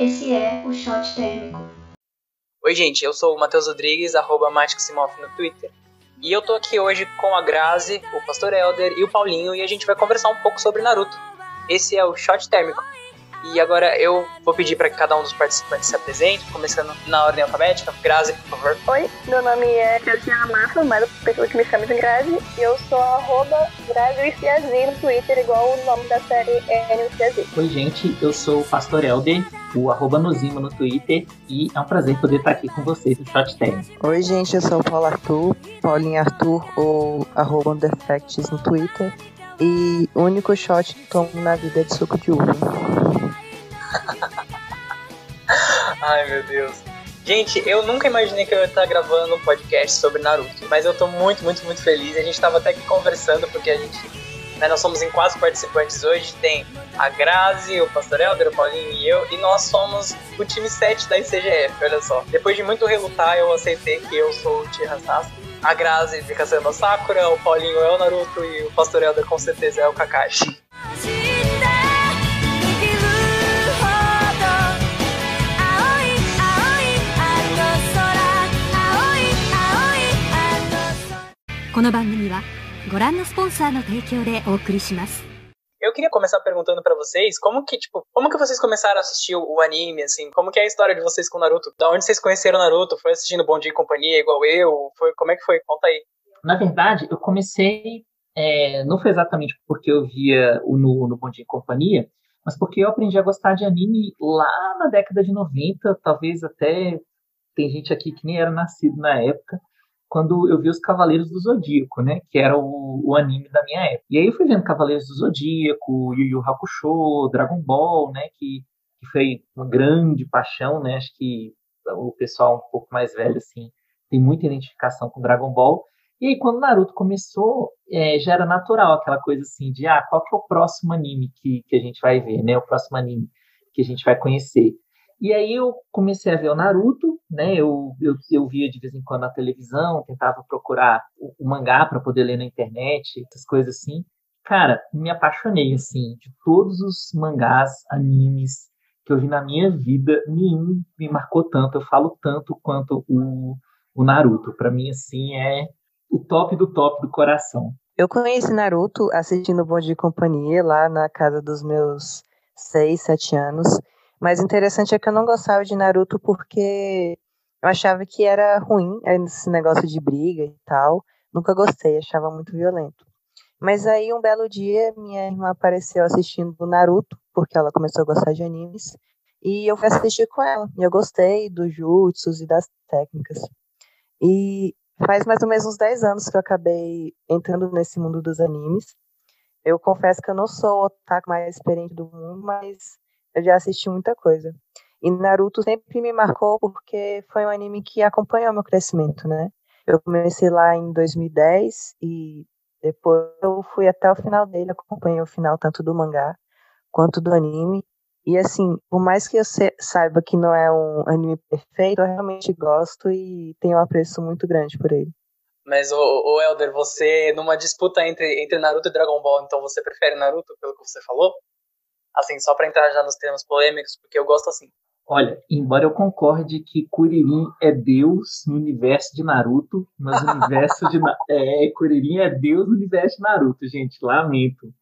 Esse é o Shot Térmico. Oi, gente, eu sou o Matheus Rodrigues, arroba no Twitter. E eu tô aqui hoje com a Grazi, o Pastor Elder e o Paulinho e a gente vai conversar um pouco sobre Naruto. Esse é o Shot Térmico. E agora eu vou pedir para que cada um dos participantes se apresente, começando na ordem alfabética. Grazi, por favor. Oi, meu nome é Graziana Massa, mas a pessoa que me chama de Grazi. E eu sou arroba Grazi no Twitter, igual o nome da série é NCZ. Oi, gente, eu sou o Pastor Elder, o arroba Nozima no Twitter. E é um prazer poder estar aqui com vocês no Shot Time. Oi, gente, eu sou o Paulo Arthur, Paulinho Arthur, ou arroba Underfacts no Twitter. E o único shot que tomo na vida é de suco de uva. Ai, meu Deus. Gente, eu nunca imaginei que eu ia estar gravando um podcast sobre Naruto, mas eu tô muito, muito, muito feliz. A gente tava até aqui conversando, porque a gente. Né, nós somos em quatro participantes hoje. Tem a Grazi, o Pastor Helder, o Paulinho e eu, e nós somos o time 7 da ICGF, olha só. Depois de muito relutar, eu aceitei que eu sou o Tira. A Grazi fica sendo a Sakura, o Paulinho é o Naruto e o Pastor Helder com certeza é o Kakashi. Eu queria começar perguntando para vocês como que, tipo, como que vocês começaram a assistir o, o, anime, assim? Como que é a história de vocês com o Naruto? Da onde vocês conheceram o Naruto? Foi assistindo Bom Dia e Companhia igual eu? Foi, como é que foi? Conta aí. Na verdade, eu comecei, é, não foi exatamente porque eu via o no, no Bom Dia e Companhia, mas porque eu aprendi a gostar de anime lá na década de 90, talvez até tem gente aqui que nem era nascido na época quando eu vi os Cavaleiros do Zodíaco, né? Que era o, o, anime da minha época. E aí eu fui vendo Cavaleiros do Zodíaco, Yu Yu Hakusho, Dragon Ball, né? Que, que foi uma grande paixão, né? Acho que o pessoal um pouco mais velho, assim, tem muita identificação com Dragon Ball. E aí, quando Naruto começou, é, já era natural aquela coisa assim de, ah, qual que é o próximo anime que, que a gente vai ver, né? O próximo anime que a gente vai conhecer. E aí eu comecei a ver o Naruto, né? Eu, eu, eu via de vez em quando na televisão, tentava procurar o, o mangá para poder ler na internet, essas coisas assim. Cara, me apaixonei, assim, de todos os mangás, animes que eu vi na minha vida, nenhum me marcou tanto, eu falo tanto quanto o, o Naruto. Para mim, assim, é o top do top do coração. Eu conheci Naruto assistindo Bom de Companhia lá na casa dos meus seis, sete anos. Mas interessante é que eu não gostava de Naruto porque eu achava que era ruim esse negócio de briga e tal. Nunca gostei, achava muito violento. Mas aí um belo dia minha irmã apareceu assistindo Naruto, porque ela começou a gostar de animes, e eu fui assistir com ela. E eu gostei dos jutsus e das técnicas. E faz mais ou menos uns 10 anos que eu acabei entrando nesse mundo dos animes. Eu confesso que eu não sou o otaku mais experiente do mundo, mas eu já assisti muita coisa. E Naruto sempre me marcou porque foi um anime que acompanhou meu crescimento, né? Eu comecei lá em 2010 e depois eu fui até o final dele, acompanhei o final tanto do mangá quanto do anime. E assim, por mais que eu saiba que não é um anime perfeito, eu realmente gosto e tenho um apreço muito grande por ele. Mas, o, Elder, você, numa disputa entre, entre Naruto e Dragon Ball, então você prefere Naruto, pelo que você falou? Assim, só para entrar já nos termos polêmicos, porque eu gosto assim. Olha, embora eu concorde que Kuririn é Deus no universo de Naruto, mas no universo de é, Kuririn é Deus no universo de Naruto, gente, lamento.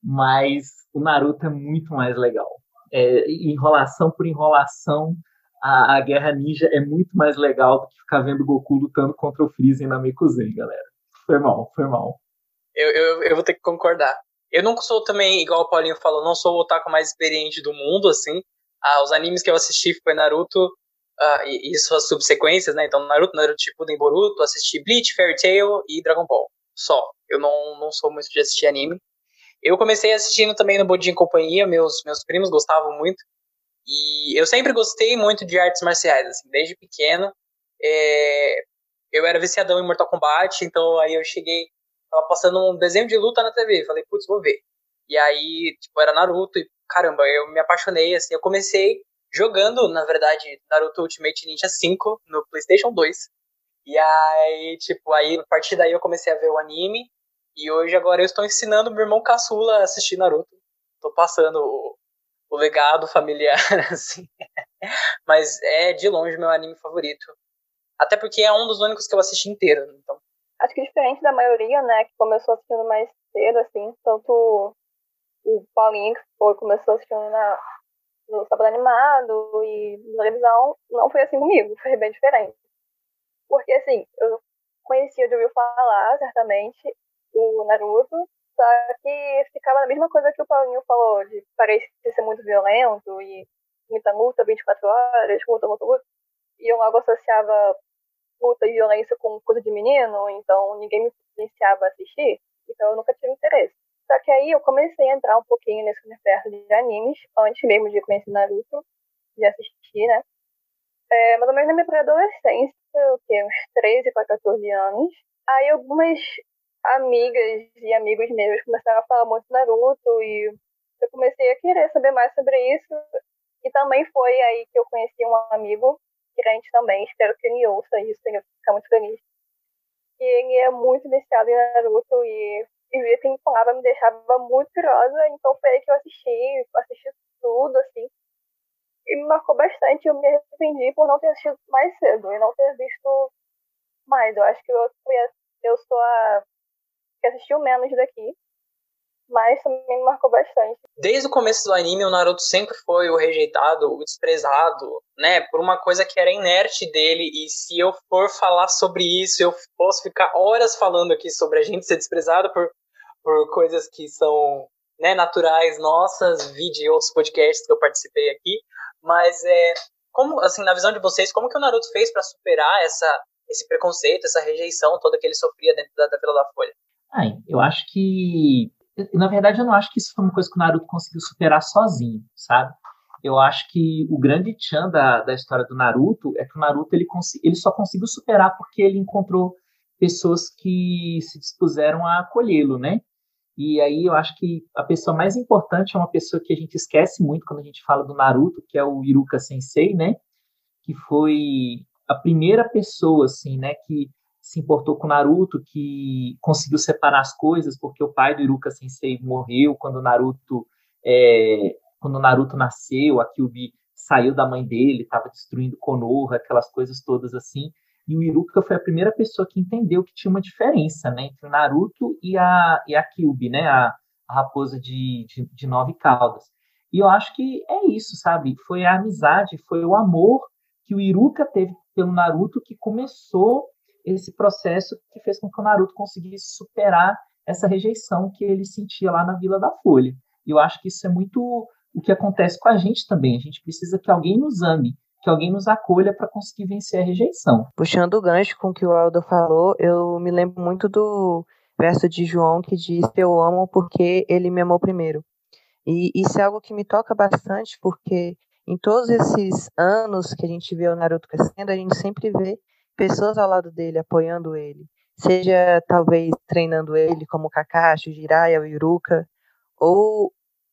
Mas o Naruto é muito mais legal. É, enrolação por enrolação, a, a, Guerra Ninja é muito mais legal do que ficar vendo Goku lutando contra o Freezer na Mikuzen, galera. Foi mal, foi mal. Eu, eu, eu vou ter que concordar. Eu não sou também, igual o Paulinho falou, não sou o otaku mais experiente do mundo, assim. Ah, os animes que eu assisti foi Naruto ah, e, e, suas subsequências, né? Então, Naruto, Naruto Shippuden, Boruto, assisti Bleach, Fairy Tail e Dragon Ball. Só. Eu não, não sou muito de assistir anime. Eu comecei assistindo também no Bodin Companhia, meus, meus primos gostavam muito. E eu sempre gostei muito de artes marciais, assim, desde pequeno. É, eu era viciadão em Mortal Kombat, então aí eu cheguei tava passando um desenho de luta na TV. Falei, putz, vou ver. E aí, tipo, era Naruto e caramba, eu me apaixonei, assim, eu comecei jogando, na verdade, Naruto Ultimate Ninja 5 no PlayStation 2. E aí, tipo, aí a partir daí eu comecei a ver o anime. E hoje agora eu estou ensinando meu irmão caçula a assistir Naruto. Tô passando o, o legado familiar, assim. Mas é de longe meu anime favorito. Até porque é um dos únicos que eu assisti inteiro, então. Acho que diferente da maioria, né, que começou assistindo mais cedo, assim, tanto o Paulinho, que foi, começou assistindo na, no sábado animado e na televisão, não foi assim comigo, foi bem diferente. Porque, assim, eu conhecia de ouvir falar, certamente, o Naruto, só que ficava na mesma coisa que o Paulinho falou, de parecer ser muito violento e muita luta 24 horas, luta, luta, luta. E eu logo associava luta e violência com coisa de menino, então ninguém me influenciava a assistir, então eu nunca tive interesse. Só que aí eu comecei a entrar um pouquinho nesse universo de animes, antes mesmo de conhecer Naruto, de assistir, né? É, mais ou menos na minha pré-adolescência, o quê? Uns 13 para 14 anos. Aí algumas amigas e amigos meus começaram a falar muito Naruto e eu comecei a querer saber mais sobre isso. E também foi aí que eu conheci um amigo, crente também, espero que ele ouça isso, ele ficar muito feliz. E ele é muito viciado em Naruto e e que ele falava me deixava muito curiosa, então foi aí que eu assisti, assisti tudo, assim. E me marcou bastante, eu me arrependi por não ter assistido mais cedo e não ter visto mais. Eu acho que eu, eu sou a que assistiu menos daqui, mas também me marcou bastante. Desde o começo do anime, o Naruto sempre foi o rejeitado, o desprezado, né, por uma coisa que era inerte dele, e se eu for falar sobre isso, eu posso ficar horas falando aqui sobre a gente ser desprezado por por coisas que são né, naturais nossas, vídeo e outros podcasts que eu participei aqui, mas é como assim na visão de vocês, como que o Naruto fez para superar essa esse preconceito, essa rejeição toda que ele sofria dentro da, da Vila da Folha? Ah, eu acho que na verdade eu não acho que isso foi uma coisa que o Naruto conseguiu superar sozinho, sabe? Eu acho que o grande tchan da, da história do Naruto é que o Naruto ele, ele só conseguiu superar porque ele encontrou pessoas que se dispuseram a acolhê-lo, né? E aí eu acho que a pessoa mais importante é uma pessoa que a gente esquece muito quando a gente fala do Naruto, que é o Iruka Sensei, né? Que foi a primeira pessoa, assim, né, que se importou com Naruto, que conseguiu separar as coisas, porque o pai do Iruka Sensei morreu quando o Naruto, é, quando Naruto nasceu, a Kyubi saiu da mãe dele, estava destruindo Konoha, aquelas coisas todas assim. E o Iruka foi a primeira pessoa que entendeu que tinha uma diferença né, entre o Naruto e a, e a Kyubi, né, a, a raposa de, de, de, nove caudas. E eu acho que é isso, sabe? Foi a amizade, foi o amor que o Iruka teve pelo Naruto que começou esse processo que fez com que o Naruto conseguisse superar essa rejeição que ele sentia lá na Vila da Folha. E eu acho que isso é muito o que acontece com a gente também. A gente precisa que alguém nos ame que alguém nos acolha para conseguir vencer a rejeição. Puxando o gancho com o que o Aldo falou, eu me lembro muito do verso de João que diz: Eu amo porque ele me amou primeiro. E isso é algo que me toca bastante, porque em todos esses anos que a gente vê o Naruto crescendo, a gente sempre vê pessoas ao lado dele, apoiando ele. Seja talvez treinando ele, como o Kakashi, o Jiraiya, o Iruka, ou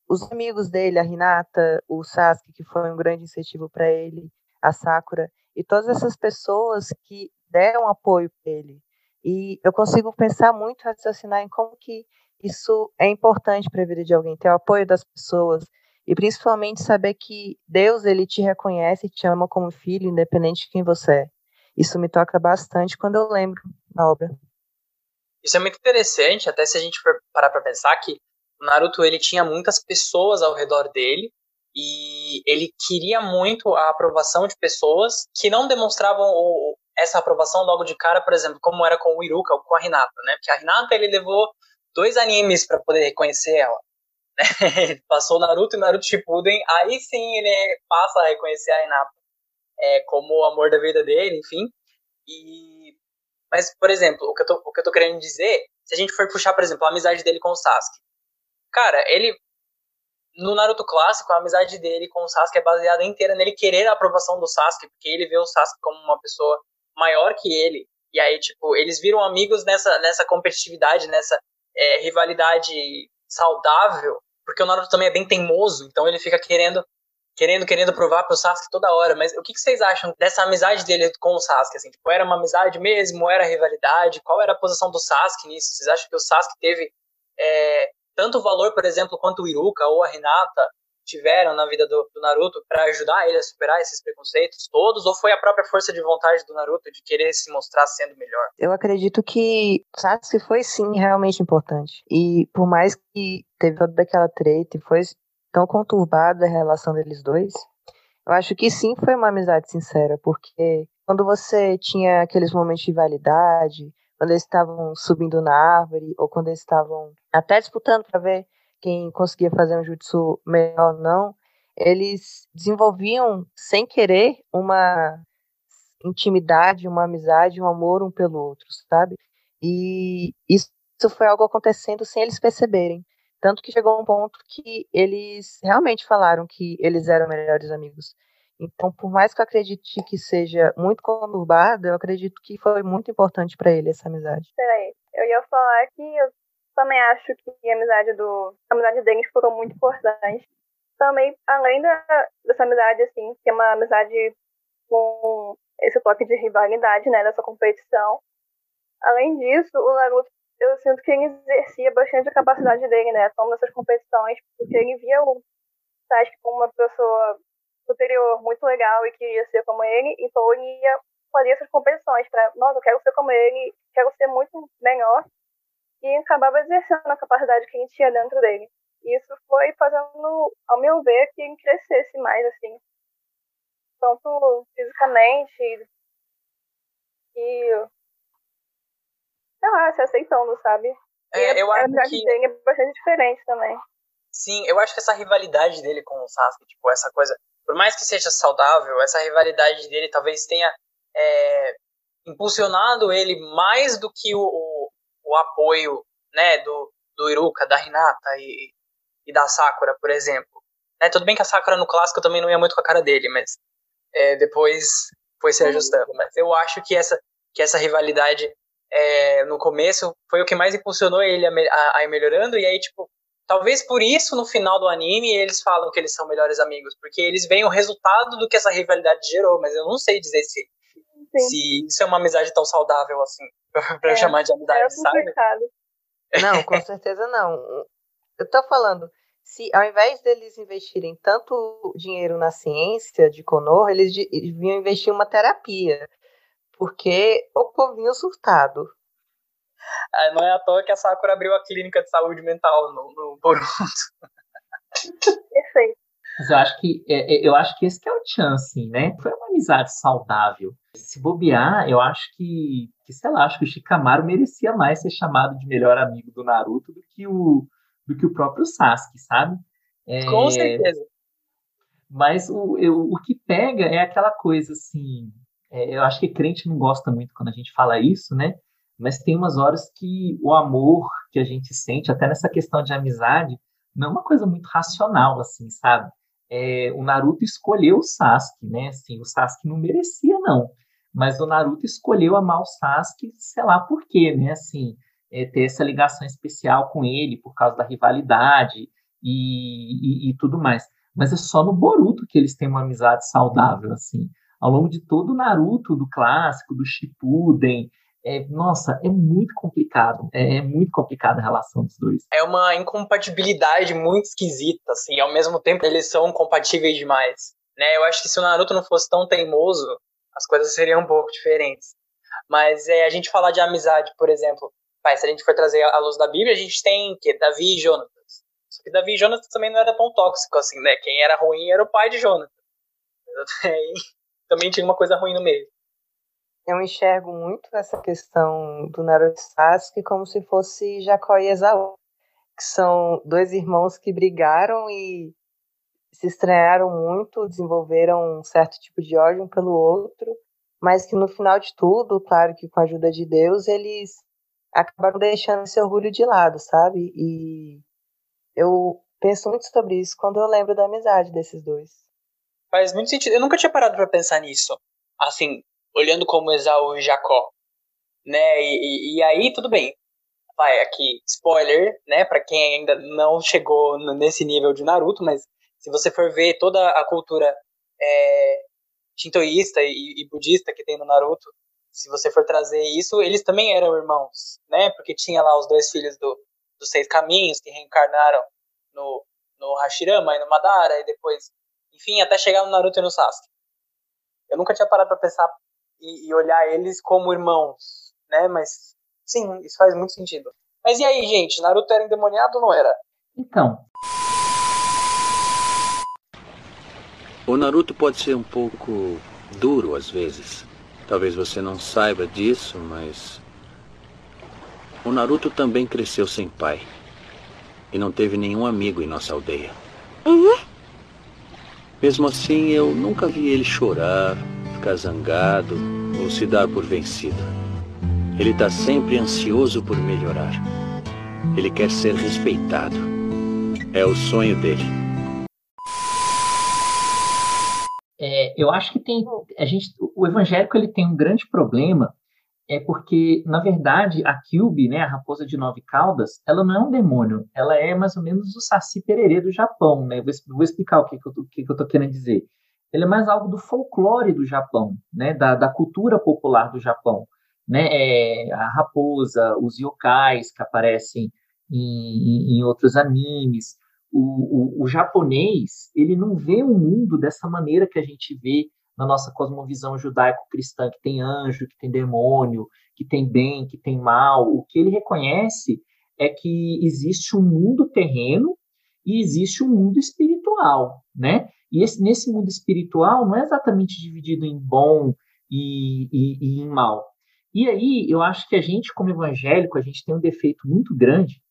os amigos dele, a Hinata, o Sasuke, que foi um grande incentivo para ele, a Sakura, e todas essas pessoas que deram apoio para ele. E eu consigo pensar muito, raciocinar em como que isso é importante para a vida de alguém, ter o apoio das pessoas, e principalmente saber que Deus ele te reconhece e te ama como filho, independente de quem você é. Isso me toca bastante quando eu lembro da obra. Isso é muito interessante, até se a gente parar para pensar que o Naruto ele tinha muitas pessoas ao redor dele e ele queria muito a aprovação de pessoas que não demonstravam o, essa aprovação logo de cara, por exemplo, como era com o Iruka ou com a Hinata, né? Porque a Hinata ele levou dois animes para poder reconhecer ela. Né? Passou Naruto e Naruto Shippuden, aí sim ele passa a reconhecer a Hinata é, como o amor da vida dele, enfim. E mas, por exemplo, o que, eu tô, o que eu tô querendo dizer, se a gente for puxar, por exemplo, a amizade dele com o Sasuke. Cara, ele no Naruto clássico, a amizade dele com o Sasuke é baseada inteira nele querer a aprovação do Sasuke, porque ele vê o Sasuke como uma pessoa maior que ele. E aí, tipo, eles viram amigos nessa, nessa competitividade, nessa é, rivalidade saudável, porque o Naruto também é bem teimoso, então ele fica querendo, querendo, querendo provar pro Sasuke toda hora. Mas o que, que vocês acham dessa amizade dele com o Sasuke? Assim, tipo, era uma amizade mesmo? Era rivalidade? Qual era a posição do Sasuke nisso? Vocês acham que o Sasuke teve é, tanto valor, por exemplo, quanto o Iruka ou a Renata tiveram na vida do, do Naruto para ajudar ele a superar esses preconceitos todos? Ou foi a própria força de vontade do Naruto de querer se mostrar sendo melhor? Eu acredito que Sasuke foi sim realmente importante. E por mais que teve toda aquela treta e foi tão conturbada a relação deles dois, eu acho que sim foi uma amizade sincera, porque quando você tinha aqueles momentos de validade, quando eles estavam subindo na árvore, ou quando eles estavam até disputando para ver quem conseguia fazer um jutsu melhor ou não, eles desenvolviam, sem querer, uma intimidade, uma amizade, um amor um pelo outro, sabe? E isso foi algo acontecendo sem eles perceberem. Tanto que chegou um ponto que eles realmente falaram que eles eram melhores amigos. Então, por mais que eu acredite que seja muito conturbado, eu acredito que foi muito importante para ele essa amizade. Peraí, eu ia falar que eu também acho que a amizade do a amizade deles foram muito importante. Também, além da, dessa amizade, assim, que é uma amizade com esse toque de rivalidade, né, dessa competição. Além disso, o Naruto eu sinto que ele exercia bastante a capacidade dele, né? Tão nessas competições, porque ele via o Sasuke como uma pessoa superior, muito legal e queria ser como ele, então ele ia fazer essas competições para, nossa, eu quero ser como ele, quero ser muito melhor, e acabava exercendo a capacidade que ele tinha dentro dele. E isso foi fazendo, ao meu ver, que ele crescesse mais, assim, tanto fisicamente e sei lá, se aceitando, sabe? É, eu a acho que... dele é bastante diferente também. Sim, eu acho que essa rivalidade dele com o Sasuke, tipo, essa coisa, por mais que seja saudável, essa rivalidade dele talvez tenha é, impulsionado ele mais do que o, o, o, apoio, né, do, do Iruka, da Hinata e, e da Sakura, por exemplo. É, tudo bem que a Sakura no clássico também não ia muito com a cara dele, mas é, depois foi se ajustando. Mas eu acho que essa, que essa rivalidade é, no começo foi o que mais impulsionou ele a, a, a, ir melhorando, e aí, tipo, talvez por isso no final do anime eles falam que eles são melhores amigos, porque eles veem o resultado do que essa rivalidade gerou, mas eu não sei dizer se, se isso é uma amizade tão saudável assim, pra é, chamar de amizade, é sabe? Não, com certeza não. Eu tô falando, se ao invés deles investirem tanto dinheiro na ciência de Konoha, eles deviam investir em uma terapia porque o povinho surtado. É, não é à toa que a Sakura abriu a clínica de saúde mental no, no Boruto. Perfeito. Mas eu acho que é, é, eu acho que esse que é o chance, né? Foi uma amizade saudável. Se bobear, eu acho que, que sei lá, acho que o Shikamaru merecia mais ser chamado de melhor amigo do Naruto do que o do que o próprio Sasuke, sabe? É, Com certeza. Mas o, eu, o que pega é aquela coisa assim, é, eu acho que crente não gosta muito quando a gente fala isso, né? Mas tem umas horas que o amor que a gente sente, até nessa questão de amizade, não é uma coisa muito racional, assim, sabe? É, o Naruto escolheu o Sasuke, né? Assim, o Sasuke não merecia, não. Mas o Naruto escolheu amar o Sasuke, sei lá por quê, né? Assim, é, ter essa ligação especial com ele por causa da rivalidade e, e, e tudo mais. Mas é só no Boruto que eles têm uma amizade saudável, assim ao longo de todo o Naruto, do clássico, do Shippuden. É, nossa, é muito complicado. É, é, muito complicada a relação dos dois. É uma incompatibilidade muito esquisita, assim. Ao mesmo tempo, eles são compatíveis demais. Né? Eu acho que se o Naruto não fosse tão teimoso, as coisas seriam um pouco diferentes. Mas é, a gente falar de amizade, por exemplo, se a gente for trazer a luz da Bíblia, a gente tem que Davi e Jonatas. Só que Davi e Jonatas também não era tão tóxico assim, né? Quem era ruim era o pai de Jonatas. também tinha uma coisa ruim no meio. Eu enxergo muito essa questão do Naruto e Sasuke como se fosse Jacó e Esaú, que são dois irmãos que brigaram e se estranharam muito, desenvolveram um certo tipo de ódio um pelo outro, mas que no final de tudo, claro que com a ajuda de Deus, eles acabaram deixando esse orgulho de lado, sabe? E eu penso muito sobre isso quando eu lembro da amizade desses dois. Faz muito sentido. Eu nunca tinha parado para pensar nisso. Assim, olhando como Esaú e Jacó. Né? E, e, e, aí, tudo bem. Vai, aqui, spoiler, né? Pra quem ainda não chegou nesse nível de Naruto, mas se você for ver toda a cultura é, shintoísta e, e budista que tem no Naruto, se você for trazer isso, eles também eram irmãos, né? Porque tinha lá os dois filhos do, dos seis caminhos que reencarnaram no, no Hashirama e no Madara, e depois, enfim, até chegar no Naruto e no Sasuke. Eu nunca tinha parado pra pensar e, e olhar eles como irmãos, né? Mas, sim, isso faz muito sentido. Mas e aí, gente? Naruto era endemoniado ou não era? Então, O Naruto pode ser um pouco duro às vezes. Talvez você não saiba disso, mas. O Naruto também cresceu sem pai. E não teve nenhum amigo em nossa aldeia. Mesmo assim, eu nunca vi ele chorar, ficar zangado ou se dar por vencido. Ele está sempre ansioso por melhorar. Ele quer ser respeitado. É o sonho dele. é, eu acho que tem a gente, o evangélico ele tem um grande problema é porque na verdade a Kyubi, né, a raposa de nove caudas, ela não é um demônio, ela é mais ou menos o Saci Pererê do Japão, né? Vou, vou explicar o que, que, eu, o que, que eu tô querendo dizer. Ele é mais algo do folclore do Japão, né, da, da cultura popular do Japão, né? É, a raposa, os yokais que aparecem em, em outros animes, o, o, o, japonês ele não vê o mundo dessa maneira que a gente vê na nossa cosmovisão judaico-cristã, que tem anjo, que tem demônio, que tem bem, que tem mal. O que ele reconhece é que existe um mundo terreno e existe um mundo espiritual, né? E esse, nesse mundo espiritual não é exatamente dividido em bom e, e, e em mal. E aí eu acho que a gente, como evangélico, a gente tem um defeito muito grande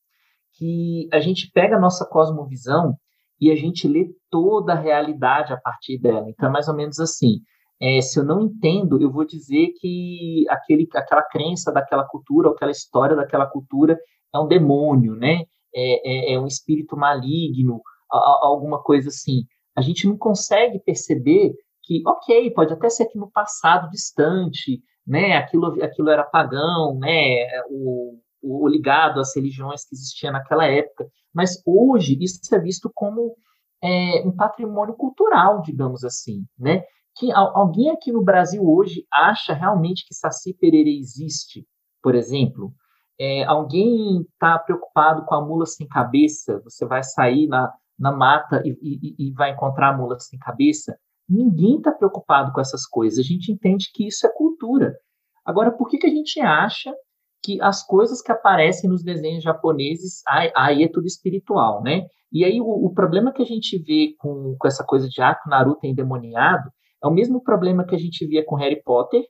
que a gente pega a nossa cosmovisão e a gente lê toda a realidade a partir dela. Então, é mais ou menos assim. É, se eu não entendo, eu vou dizer que aquele, aquela crença daquela cultura, ou aquela história daquela cultura é um demônio, né? É, é, é um espírito maligno, a, a, alguma coisa assim. A gente não consegue perceber que, ok, pode até ser que no passado distante, né? Aquilo, aquilo era pagão, né? O, ou ligado às religiões que existiam naquela época. Mas hoje isso é visto como é, um patrimônio cultural, digamos assim, né? Que alguém aqui no Brasil hoje acha realmente que Saci Pererê existe, por exemplo? É, alguém está preocupado com a mula sem cabeça? Você vai sair na, na mata e, e, e vai encontrar a mula sem cabeça? Ninguém está preocupado com essas coisas. A gente entende que isso é cultura. Agora, por que, que a gente acha que as coisas que aparecem nos desenhos japoneses, aí é tudo espiritual, né? E aí o, o problema que a gente vê com, com essa coisa de ah, que Naruto é endemoniado é o mesmo problema que a gente via com Harry Potter,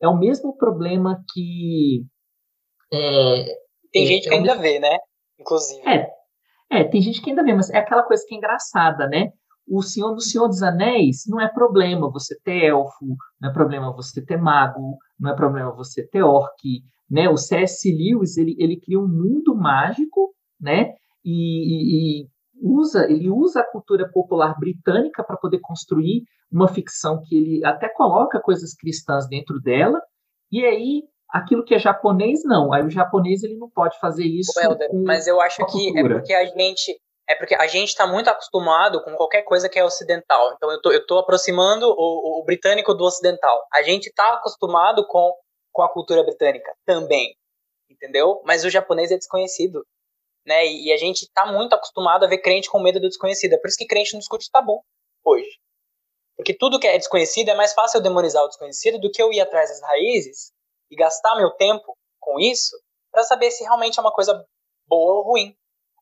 é o mesmo problema que... É, tem é, gente que é ainda mesmo... vê, né? Inclusive. É, é, tem gente que ainda vê, mas é aquela coisa que é engraçada, né? O Senhor do Senhor dos Anéis não é problema você ter elfo, não é problema você ter mago, não é problema você ter orc, né? O C.S. Lewis ele, ele cria um mundo mágico, né? E, e, e usa ele usa a cultura popular britânica para poder construir uma ficção que ele até coloca coisas cristãs dentro dela. E aí aquilo que é japonês não. Aí o japonês ele não pode fazer isso. Helder, mas eu acho que é porque a gente é porque a gente está muito acostumado com qualquer coisa que é ocidental. Então eu tô, tô aproximando o, o britânico do ocidental. A gente está acostumado com com a cultura britânica também, entendeu? Mas o japonês é desconhecido, né? E, a gente está muito acostumado a ver crente com medo do desconhecido. É por isso que crente não discute tabu hoje. Porque tudo que é desconhecido é mais fácil eu demonizar o desconhecido do que eu ir atrás das raízes e gastar meu tempo com isso para saber se realmente é uma coisa boa ou ruim.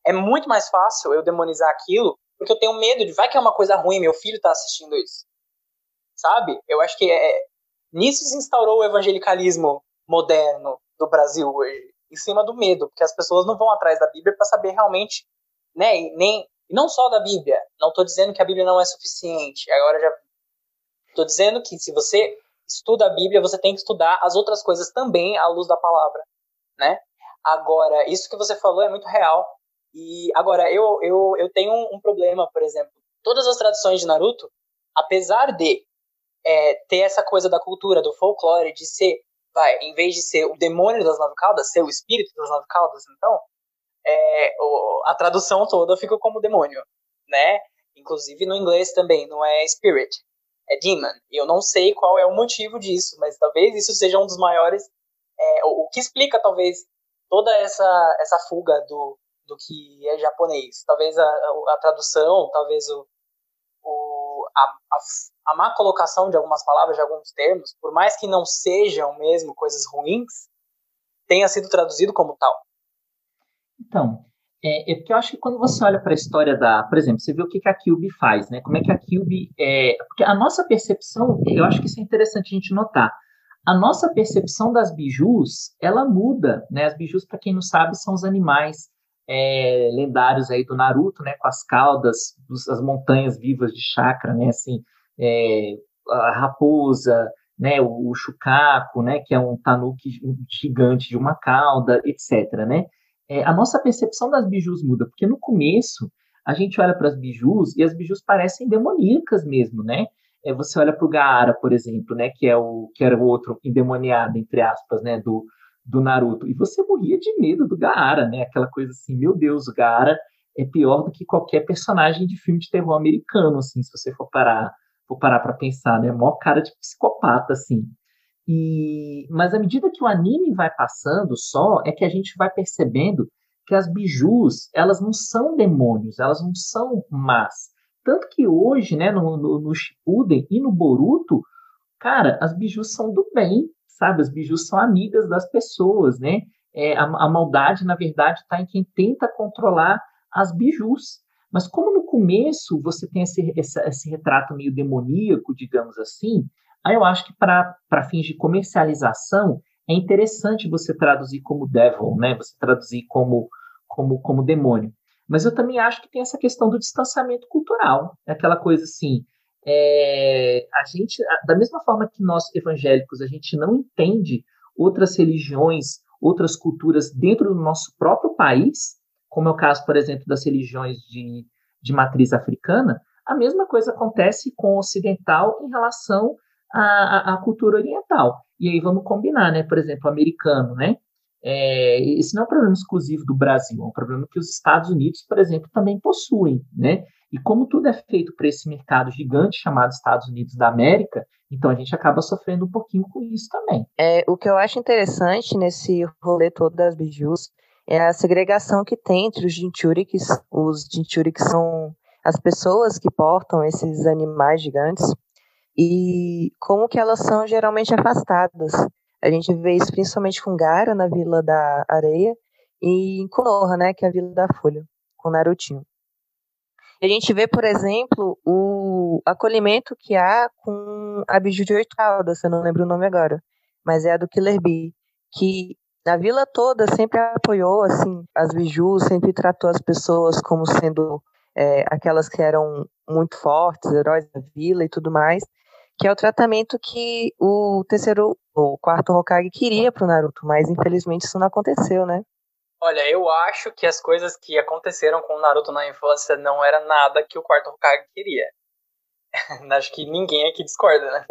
É muito mais fácil eu demonizar aquilo porque eu tenho medo de vai que é uma coisa ruim, meu filho está assistindo isso. Sabe? Eu acho que é, Nisso se instaurou o evangelicalismo moderno do Brasil hoje, em cima do medo, porque as pessoas não vão atrás da Bíblia para saber realmente, né, e nem e não só da Bíblia. Não estou dizendo que a Bíblia não é suficiente. Agora já estou dizendo que se você estuda a Bíblia, você tem que estudar as outras coisas também à luz da palavra, né? Agora, isso que você falou é muito real. E agora eu eu, eu tenho um, problema, por exemplo, todas as tradições de Naruto, apesar de é, ter essa coisa da cultura, do folclore, de ser, vai, em vez de ser o demônio das nove caudas, ser o espírito das nove caudas, então, é, o, a tradução toda fica como demônio, né? Inclusive no inglês também, não é spirit, é demon. Eu não sei qual é o motivo disso, mas talvez isso seja um dos maiores, é, o, o, que explica talvez toda essa, essa fuga do, do que é japonês. Talvez a, a tradução, talvez o, o, a, a, a, má colocação de algumas palavras, de alguns termos, por mais que não sejam mesmo coisas ruins, tenha sido traduzido como tal. Então, é, é porque eu acho que quando você olha para a história da, por exemplo, você vê o que, que a Kilby faz, né? Como é que a Kilby é, porque a nossa percepção, eu acho que isso é interessante a gente notar. A nossa percepção das bijus, ela muda, né? As bijus, para quem não sabe, são os animais é, lendários aí do Naruto, né? Com as caudas, as montanhas vivas de chakra, né? Assim, é, a raposa, né? O, o Shukaku, né? Que é um tanuki gigante de uma cauda, etc, né? é, a nossa percepção das bijus muda, porque no começo a gente olha para as bijus e as bijus parecem demoníacas mesmo, né? É, você olha para o Gaara, por exemplo, né? Que é o que era o outro endemoniado entre aspas, né? Do, do Naruto e você morria de medo do Gaara, né? Aquela coisa assim, meu Deus, o Gaara é pior do que qualquer personagem de filme de terror americano, assim, se você for parar for parar para pensar, né? Mó cara de psicopata, assim. E, mas à medida que o anime vai passando só, é que a gente vai percebendo que as bijus, elas não são demônios, elas não são más. Tanto que hoje, né, no, no, no Shippuden e no Boruto, cara, as bijus são do bem, sabe? As bijus são amigas das pessoas, né? É, a, a maldade, na verdade, está em quem tenta controlar as bijus. Mas como no começo você tem esse, esse, esse retrato meio demoníaco, digamos assim, Aí eu acho que para fins de comercialização é interessante você traduzir como devil, né? Você traduzir como, como, como demônio. Mas eu também acho que tem essa questão do distanciamento cultural. É aquela coisa assim, é, a gente, da mesma forma que nós evangélicos, a gente não entende outras religiões, outras culturas dentro do nosso próprio país, como é o caso, por exemplo, das religiões de, de matriz africana, a mesma coisa acontece com o ocidental em relação a, a, cultura oriental. E aí vamos combinar, né? Por exemplo, o americano, né? É, esse não é um problema exclusivo do Brasil, é um problema que os Estados Unidos, por exemplo, também possuem, né? E como tudo é feito para esse mercado gigante chamado Estados Unidos da América, então a gente acaba sofrendo um pouquinho com isso também. É, o que eu acho interessante nesse rolê todo das bijus é a segregação que tem entre os jinchuriks, os jinchuriks são as pessoas que portam esses animais gigantes, e como que elas são geralmente afastadas. A gente vê isso principalmente com Gara, na Vila da Areia, e em Konoha, né, que é a Vila da Folha, com Narutinho. A gente vê, por exemplo, o acolhimento que há com a Biju de Oito Caldas, eu não lembro o nome agora, mas é a do Killer Bee, que na vila toda sempre apoiou assim as bijus, sempre tratou as pessoas como sendo é, aquelas que eram muito fortes, heróis da vila e tudo mais que é o tratamento que o terceiro, o quarto Hokage queria pro Naruto, mas infelizmente isso não aconteceu, né? Olha, eu acho que as coisas que aconteceram com o Naruto na infância não era nada que o quarto Hokage queria. acho que ninguém aqui discorda, né?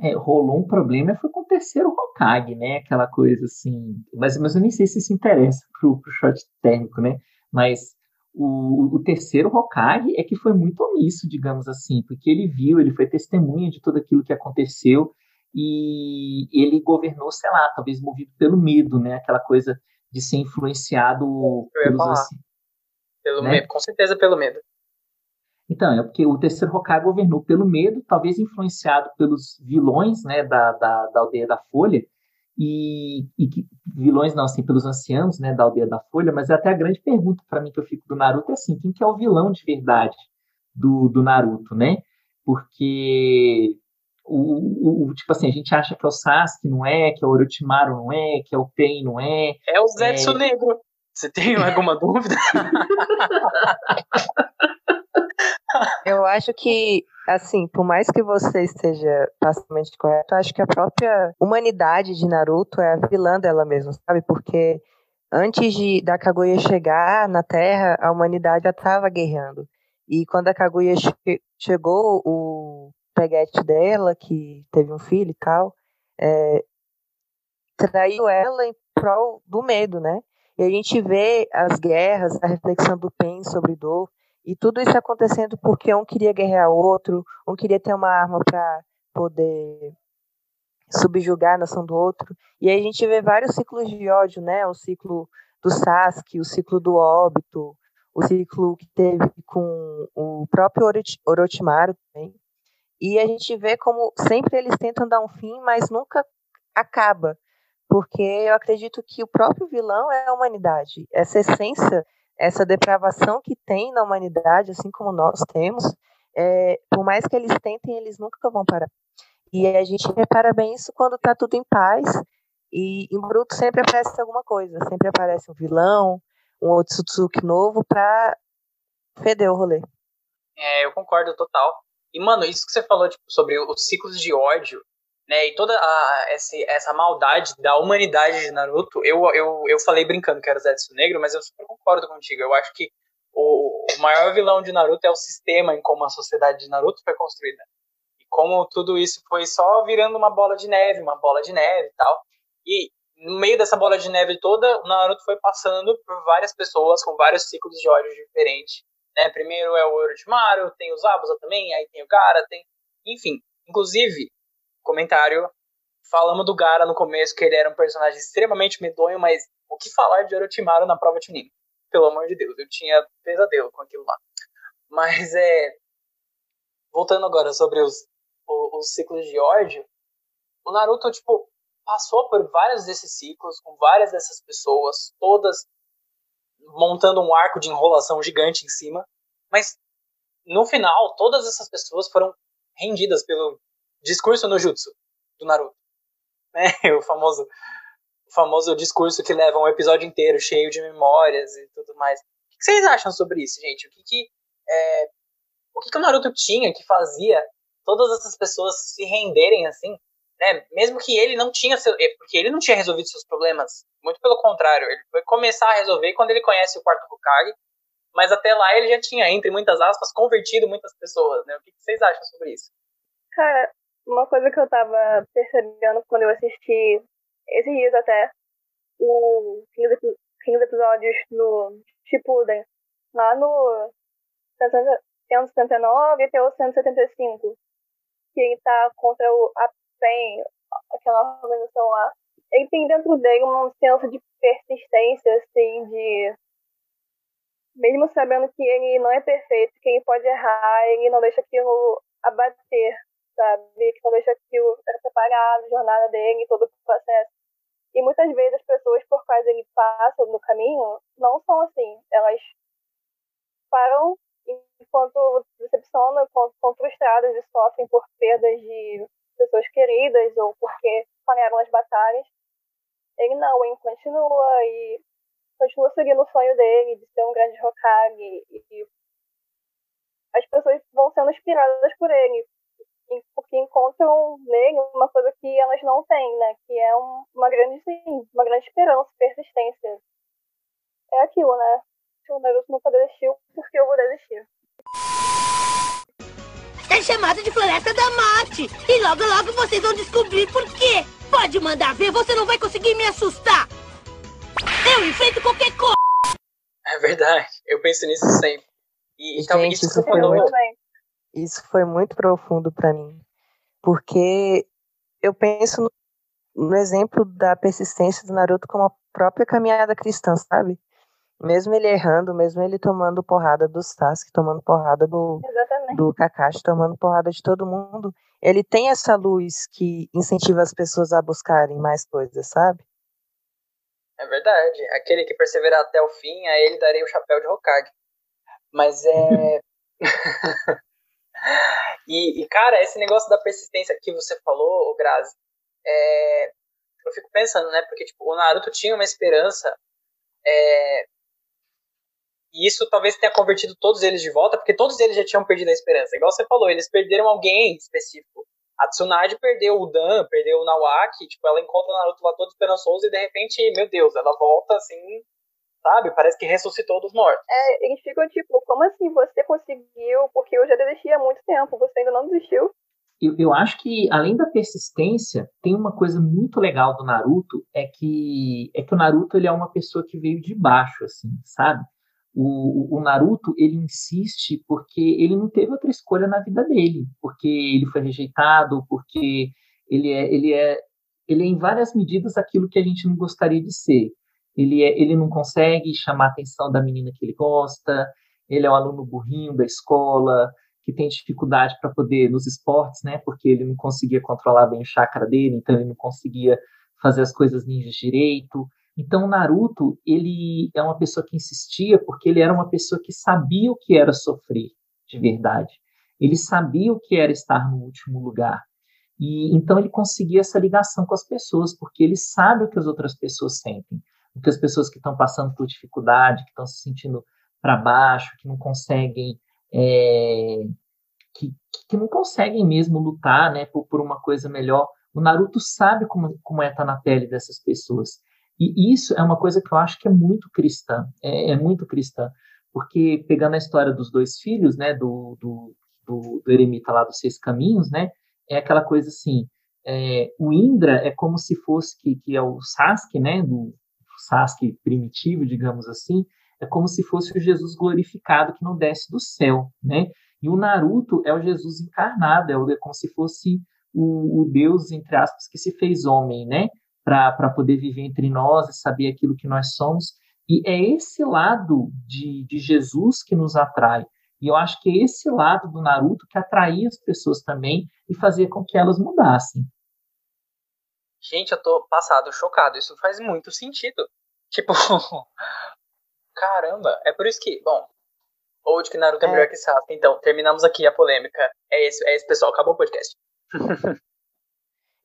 É, rolou um problema foi com o terceiro Hokage, né? Aquela coisa assim. Mas, mas eu nem sei se isso interessa pro, pro short térmico, né? Mas o, o, terceiro Hokage é que foi muito omisso, digamos assim, porque ele viu, ele foi testemunha de tudo aquilo que aconteceu e ele governou, sei lá, talvez movido pelo medo, né? Aquela coisa de ser influenciado pelos assim, pelo né? medo, com certeza pelo medo. Então, é porque o terceiro Hokage governou pelo medo, talvez influenciado pelos vilões, né, da, da, da aldeia da Folha, e, e que, vilões não, assim, pelos anciãos, né, da aldeia da Folha, mas é até a grande pergunta para mim que eu fico do Naruto é assim, quem que é o vilão de verdade do, do Naruto, né? Porque o, o, o, tipo assim, a gente acha que é o Sasuke, não é, que é o Orochimaru, não é, que é o Pen, não é. É o Zetsu é... Negro. Você tem alguma dúvida? Eu acho que, assim, por mais que você esteja parcialmente correto, acho que a própria humanidade de Naruto é a vilã dela mesma, sabe? Porque antes de da Kaguya chegar na Terra, a humanidade já estava guerreando. E quando a Kaguya che chegou, o peguete dela, que teve um filho e tal, é, traiu ela em prol do medo, né? E a gente vê as guerras, a reflexão do Pen sobre dor, e tudo isso acontecendo porque um queria guerrear outro, um queria ter uma arma para poder subjugar a nação do outro. E aí a gente vê vários ciclos de ódio, né? O ciclo do Sasuke, o ciclo do óbito, o ciclo que teve com o próprio Orochimaru também. E a gente vê como sempre eles tentam dar um fim, mas nunca acaba. Porque eu acredito que o próprio vilão é a humanidade. Essa essência, essa depravação que tem na humanidade, assim como nós temos, é, por mais que eles tentem, eles nunca vão parar. E a gente repara bem isso quando está tudo em paz. E em Bruto sempre aparece alguma coisa, sempre aparece um vilão, um Otsutsuki novo para feder o rolê. É, eu concordo total. E, mano, isso que você falou tipo, sobre os ciclos de ódio, né, e toda a, essa, essa maldade da humanidade de Naruto, eu, eu, eu falei brincando que era o Zetsu Negro, mas eu super concordo contigo. Eu acho que o, o maior vilão de Naruto é o sistema em como a sociedade de Naruto foi construída. E como tudo isso foi só virando uma bola de neve, uma bola de neve e tal. E no meio dessa bola de neve toda, o Naruto foi passando por várias pessoas com vários ciclos de ódio diferentes. Né? Primeiro é o Orochimaru, tem os Abusa também, aí tem o Gara, tem... Enfim, inclusive, comentário, falamos do Gara no começo, que ele era um personagem extremamente medonho, mas o que falar de Orochimaru na prova de Nin? Pelo amor de Deus, eu tinha pesadelo com aquilo lá. Mas é... Voltando agora sobre os, os, os ciclos de ódio, o Naruto, tipo, passou por vários desses ciclos, com várias dessas pessoas, todas montando um arco de enrolação gigante em cima, mas no final, todas essas pessoas foram rendidas pelo discurso no jutsu do Naruto. Né? O famoso o famoso discurso que leva um episódio inteiro cheio de memórias e tudo mais. O que vocês acham sobre isso, gente? O que, que, é, o, que, que o Naruto tinha que fazia todas essas pessoas se renderem assim né? Mesmo que ele não tinha, é, porque ele não tinha resolvido seus problemas, muito pelo contrário, ele foi começar a resolver quando ele conhece o quarto Hokage, mas até lá ele já tinha, entre muitas aspas, convertido muitas pessoas, né? O que vocês acham sobre isso? Cara, uma coisa que eu tava percebendo quando eu assisti esses dias até, o fim dos, episódios no Shippuden, lá no 179 até o 175, que ele tá contra o, a tem aquela organização lá, ele tem dentro dele um senso de persistência, assim, de. Mesmo sabendo que ele não é perfeito, que ele pode errar, ele não deixa aquilo abater, sabe? Que não deixa aquilo atrapalhar a jornada dele, todo o processo. E muitas vezes as pessoas, por causa ele passa no caminho, não são assim. Elas param enquanto decepcionam, enquanto são frustradas e sofrem por perdas de pessoas queridas ou porque falharam as batalhas. Ele não, ele continua e continua seguindo o sonho dele de ser um grande Hokage e, e as pessoas vão sendo inspiradas por ele porque encontram nele uma coisa que elas não têm, né? Que é um, uma grande, sim, uma grande esperança, persistência. É aquilo, né? Se o Naruto nunca desistiu, porque eu vou desistir? É chamado de Floresta da Morte. E logo, logo vocês vão descobrir por quê. Pode mandar ver, você não vai conseguir me assustar. Eu enfrento qualquer coisa. É verdade, eu penso nisso sempre. E, Gente, isso, isso, foi muito, isso foi muito profundo para mim. Porque eu penso no, no exemplo da persistência do Naruto como a própria caminhada cristã, sabe? Mesmo ele errando, mesmo ele tomando porrada do Sasuke, tomando porrada do, do Kakashi, tomando porrada de todo mundo, ele tem essa luz que incentiva as pessoas a buscarem mais coisas, sabe? É verdade. Aquele que perseverar até o fim, a ele darei o chapéu de Hokage. Mas é. e, e, cara, esse negócio da persistência que você falou, o Grazi, é... eu fico pensando, né? Porque tipo, o Naruto tinha uma esperança é, e isso talvez tenha convertido todos eles de volta, porque todos eles já tinham perdido a esperança. Igual você falou, eles perderam alguém específico. A Tsunade perdeu o Dan, perdeu o Nawaki, tipo, ela encontra o Naruto lá todo esperançoso e de repente, meu Deus, ela volta assim, sabe? Parece que ressuscitou dos mortos. É, eles ficam tipo, como assim você conseguiu? Porque eu já desisti há muito tempo, você ainda não desistiu? Eu, eu acho que, além da persistência, tem uma coisa muito legal do Naruto, é que, é que o Naruto ele é uma pessoa que veio de baixo, assim, sabe? O, o, Naruto ele insiste porque ele não teve outra escolha na vida dele, porque ele foi rejeitado, porque ele é, ele é, ele é em várias medidas aquilo que a gente não gostaria de ser. ele, é, ele não consegue chamar a atenção da menina que ele gosta, ele é um aluno burrinho da escola, que tem dificuldade para poder nos esportes, né? Porque ele não conseguia controlar bem o chakra dele, então ele não conseguia fazer as coisas ninjas direito. Então Naruto, ele é uma pessoa que insistia porque ele era uma pessoa que sabia o que era sofrer de verdade. Ele sabia o que era estar no último lugar. E então ele conseguia essa ligação com as pessoas, porque ele sabe o que as outras pessoas sentem, o que as pessoas que estão passando por dificuldade, que estão se sentindo para baixo, que não conseguem é, que, que não conseguem mesmo lutar, né, por, por uma coisa melhor. O Naruto sabe como, como é estar na pele dessas pessoas. E isso é uma coisa que eu acho que é muito cristã, é, é muito cristã, porque pegando a história dos dois filhos, né, do, do, do, do eremita lá dos seis caminhos, né, é aquela coisa assim, é, o Indra é como se fosse, que, que é o Sasuke, né, do Sasuke primitivo, digamos assim, é como se fosse o Jesus glorificado que não desce do céu, né, e o Naruto é o Jesus encarnado, é, é como se fosse o, o Deus, entre aspas, que se fez homem, né, para poder viver entre nós e saber aquilo que nós somos, e é esse lado de, de Jesus que nos atrai, e eu acho que é esse lado do Naruto que atraía as pessoas também e fazia com que elas mudassem. Gente, eu tô passado, chocado. Isso faz muito sentido. Tipo, caramba. É por isso que, bom, ou de que Naruto é, é melhor que Sasuke. Então, terminamos aqui a polêmica. É isso, é isso, pessoal. Acabou o podcast.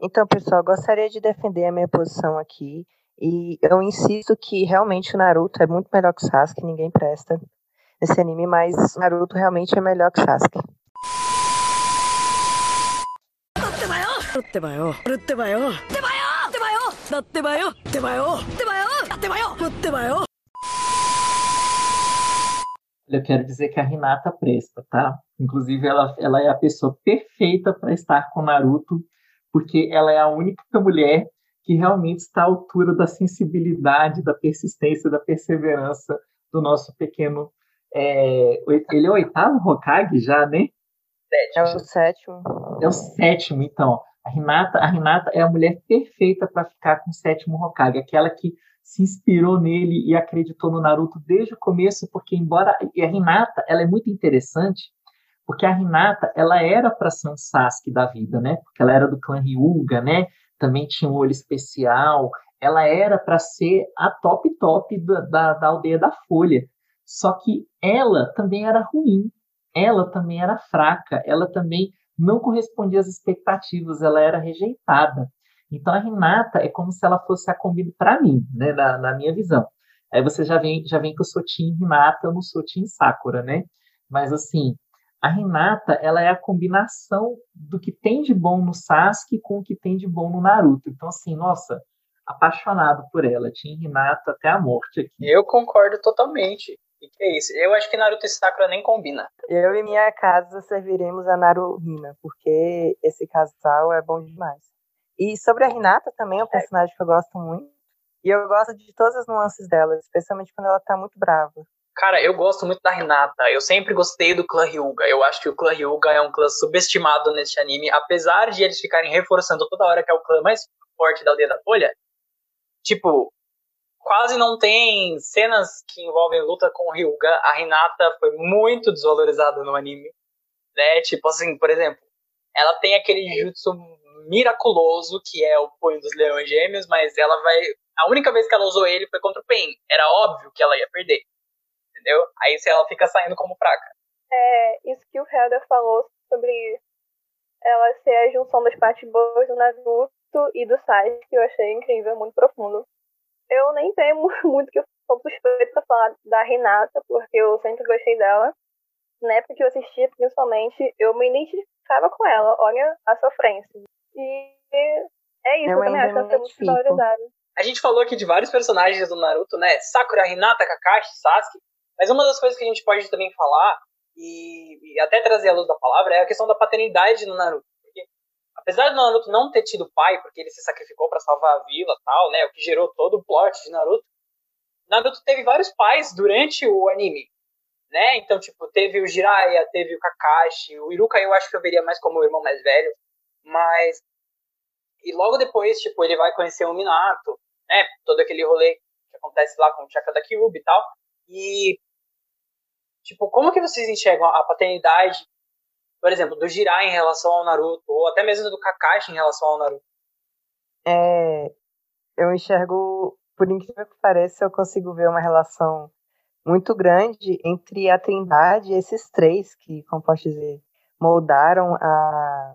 então, pessoal, gostaria de defender a minha posição aqui. E eu insisto que realmente o Naruto é muito melhor que o Sasuke, ninguém presta nesse anime, mas Naruto realmente é melhor que Sasuke. Eu quero dizer que a Hinata presta, tá? Inclusive, ela, ela é a pessoa perfeita para estar com Naruto, porque ela é a única mulher que realmente está à altura da sensibilidade, da persistência, da perseverança do nosso pequeno é, ele é o oitavo Hokage já, né? É o sétimo. É o sétimo, então. A Hinata, a Hinata é a mulher perfeita para ficar com o sétimo Hokage, aquela que se inspirou nele e acreditou no Naruto desde o começo, porque embora e a Hinata, ela é muito interessante, porque a Hinata, ela era para ser um Sasuke da vida, né? Porque ela era do clã Ryuga, né? Também tinha um olho especial. Ela era para ser a top top da, da, da aldeia da Folha. Só que ela também era ruim, ela também era fraca, ela também não correspondia às expectativas, ela era rejeitada. Então a Renata é como se ela fosse a combina para mim, né, na, na, minha visão. Aí você já vem, já vem que eu sou Team Renata, eu não sou Team Sakura, né? Mas assim, a Renata, ela é a combinação do que tem de bom no Sasuke com o que tem de bom no Naruto. Então assim, nossa, apaixonado por ela, Team Renata até a morte aqui. Eu concordo totalmente. O que é isso? Eu acho que Naruto e Sakura nem combina. Eu e minha casa serviremos a Naruhina, porque esse casal é bom demais. E sobre a Hinata também, é um personagem que eu gosto muito. E eu gosto de todas as nuances dela, especialmente quando ela tá muito brava. Cara, eu gosto muito da Hinata. Eu sempre gostei do clã Hyuga. Eu acho que o clã Hyuga é um clã subestimado neste anime. Apesar de eles ficarem reforçando toda hora que é o clã mais forte da aldeia da Folha. Tipo, quase não tem cenas que envolvem luta com o Ryuga. A Hinata foi muito desvalorizada no anime. Né? Tipo assim, por exemplo, ela tem aquele jutsu miraculoso que é o punho dos leões gêmeos, mas ela vai. A única vez que ela usou ele foi contra o Pain. Era óbvio que ela ia perder. Entendeu? Aí ela fica saindo como fraca. É, isso que o Helder falou sobre ela ser a junção das partes boas do Naruto e do Sasuke, que eu achei incrível, muito profundo. Eu nem tenho muito que eu sou suspeita pra falar da Renata, porque eu sempre gostei dela. Na época que eu assistia, principalmente, eu me identificava com ela. Olha a sofrência. E é isso, eu, eu também acho que ela foi muito valorizada. A gente falou aqui de vários personagens do Naruto, né? Sakura, Hinata, Kakashi, Sasuke. Mas uma das coisas que a gente pode também falar, e, e até trazer a luz da palavra, é a questão da paternidade no Naruto apesar do Naruto não ter tido pai, porque ele se sacrificou para salvar a vila tal, né? O que gerou todo o plot de Naruto. Naruto teve vários pais durante o anime, né? Então, tipo, teve o Jiraiya, teve o Kakashi, o Iruka eu acho que eu veria mais como o irmão mais velho, mas e logo depois, tipo, ele vai conhecer o Minato, né? Todo aquele rolê que acontece lá com o chakra da Kyuubi e tal. E, tipo, como que vocês enxergam a paternidade, por exemplo, do Jirai em relação ao Naruto, ou até mesmo do Kakashi em relação ao Naruto? É, eu enxergo, por incrível que pareça, eu consigo ver uma relação muito grande entre a Trindade e esses três que, como posso dizer, moldaram a,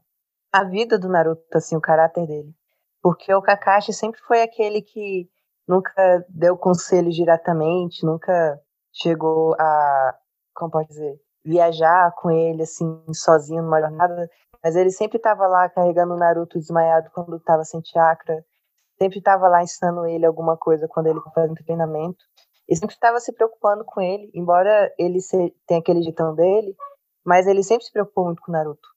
a vida do Naruto, assim, o caráter dele. Porque o Kakashi sempre foi aquele que nunca deu conselhos diretamente, nunca chegou a, como pode dizer, viajar com ele, assim, sozinho numa jornada, mas ele sempre estava lá carregando o Naruto desmaiado quando estava sem chakra, sempre estava lá ensinando ele alguma coisa quando ele fazia treinamento, e sempre estava se preocupando com ele, embora ele tenha aquele jeitão dele, mas ele sempre se preocupou muito com o Naruto.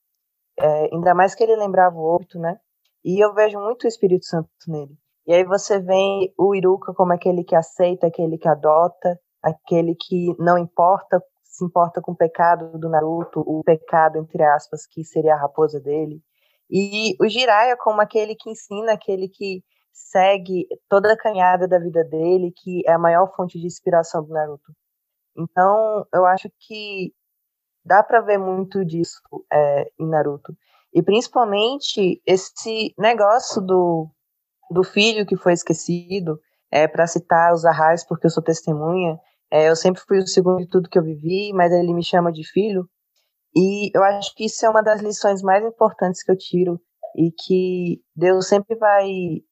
É, ainda mais que ele lembrava o Obito, né? E eu vejo muito o Espírito Santo nele. E aí você vê o Iruka como aquele que aceita, aquele que adota, aquele que não importa, se importa com o pecado do Naruto, o pecado, entre aspas, que seria a raposa dele. E o Jiraiya como aquele que ensina, aquele que segue toda a caminhada da vida dele, que é a maior fonte de inspiração do Naruto. Então, eu acho que dá para ver muito disso é, em Naruto. E principalmente esse negócio do, do filho que foi esquecido, é, para citar os arrais, porque eu sou testemunha, é, eu sempre fui o segundo de tudo que eu vivi, mas ele me chama de filho. E eu acho que isso é uma das lições mais importantes que eu tiro e que Deus sempre vai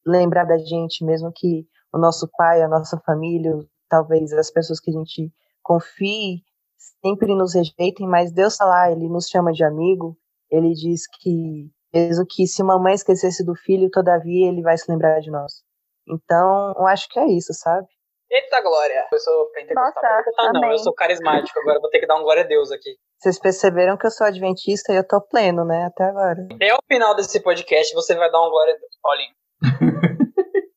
lembrar da gente, mesmo que o nosso pai, a nossa família, talvez as pessoas que a gente confie, sempre nos rejeitem, mas Deus está lá, ele nos chama de amigo, ele diz que, mesmo que se mamãe esquecesse do filho, todavia ele vai se lembrar de nós. Então, eu acho que é isso, sabe? Eita glória! Eu sou pentecostal. Nossa, pentecostal não, eu sou carismático, agora vou ter que dar um glória a Deus aqui. Vocês perceberam que eu sou adventista e eu tô pleno, né, até agora. Até o final desse podcast você vai dar um glória a Deus, Paulinho.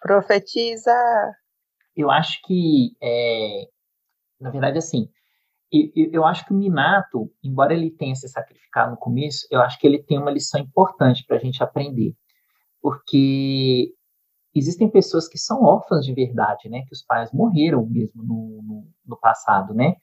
Profetiza! Eu acho que, é, na verdade, assim, eu, eu acho que o Minato, embora ele tenha se sacrificado no começo, eu acho que ele tem uma lição importante para a gente aprender. Porque existem pessoas que são órfãs de verdade, né? Que os pais morreram mesmo no, no, no passado, né?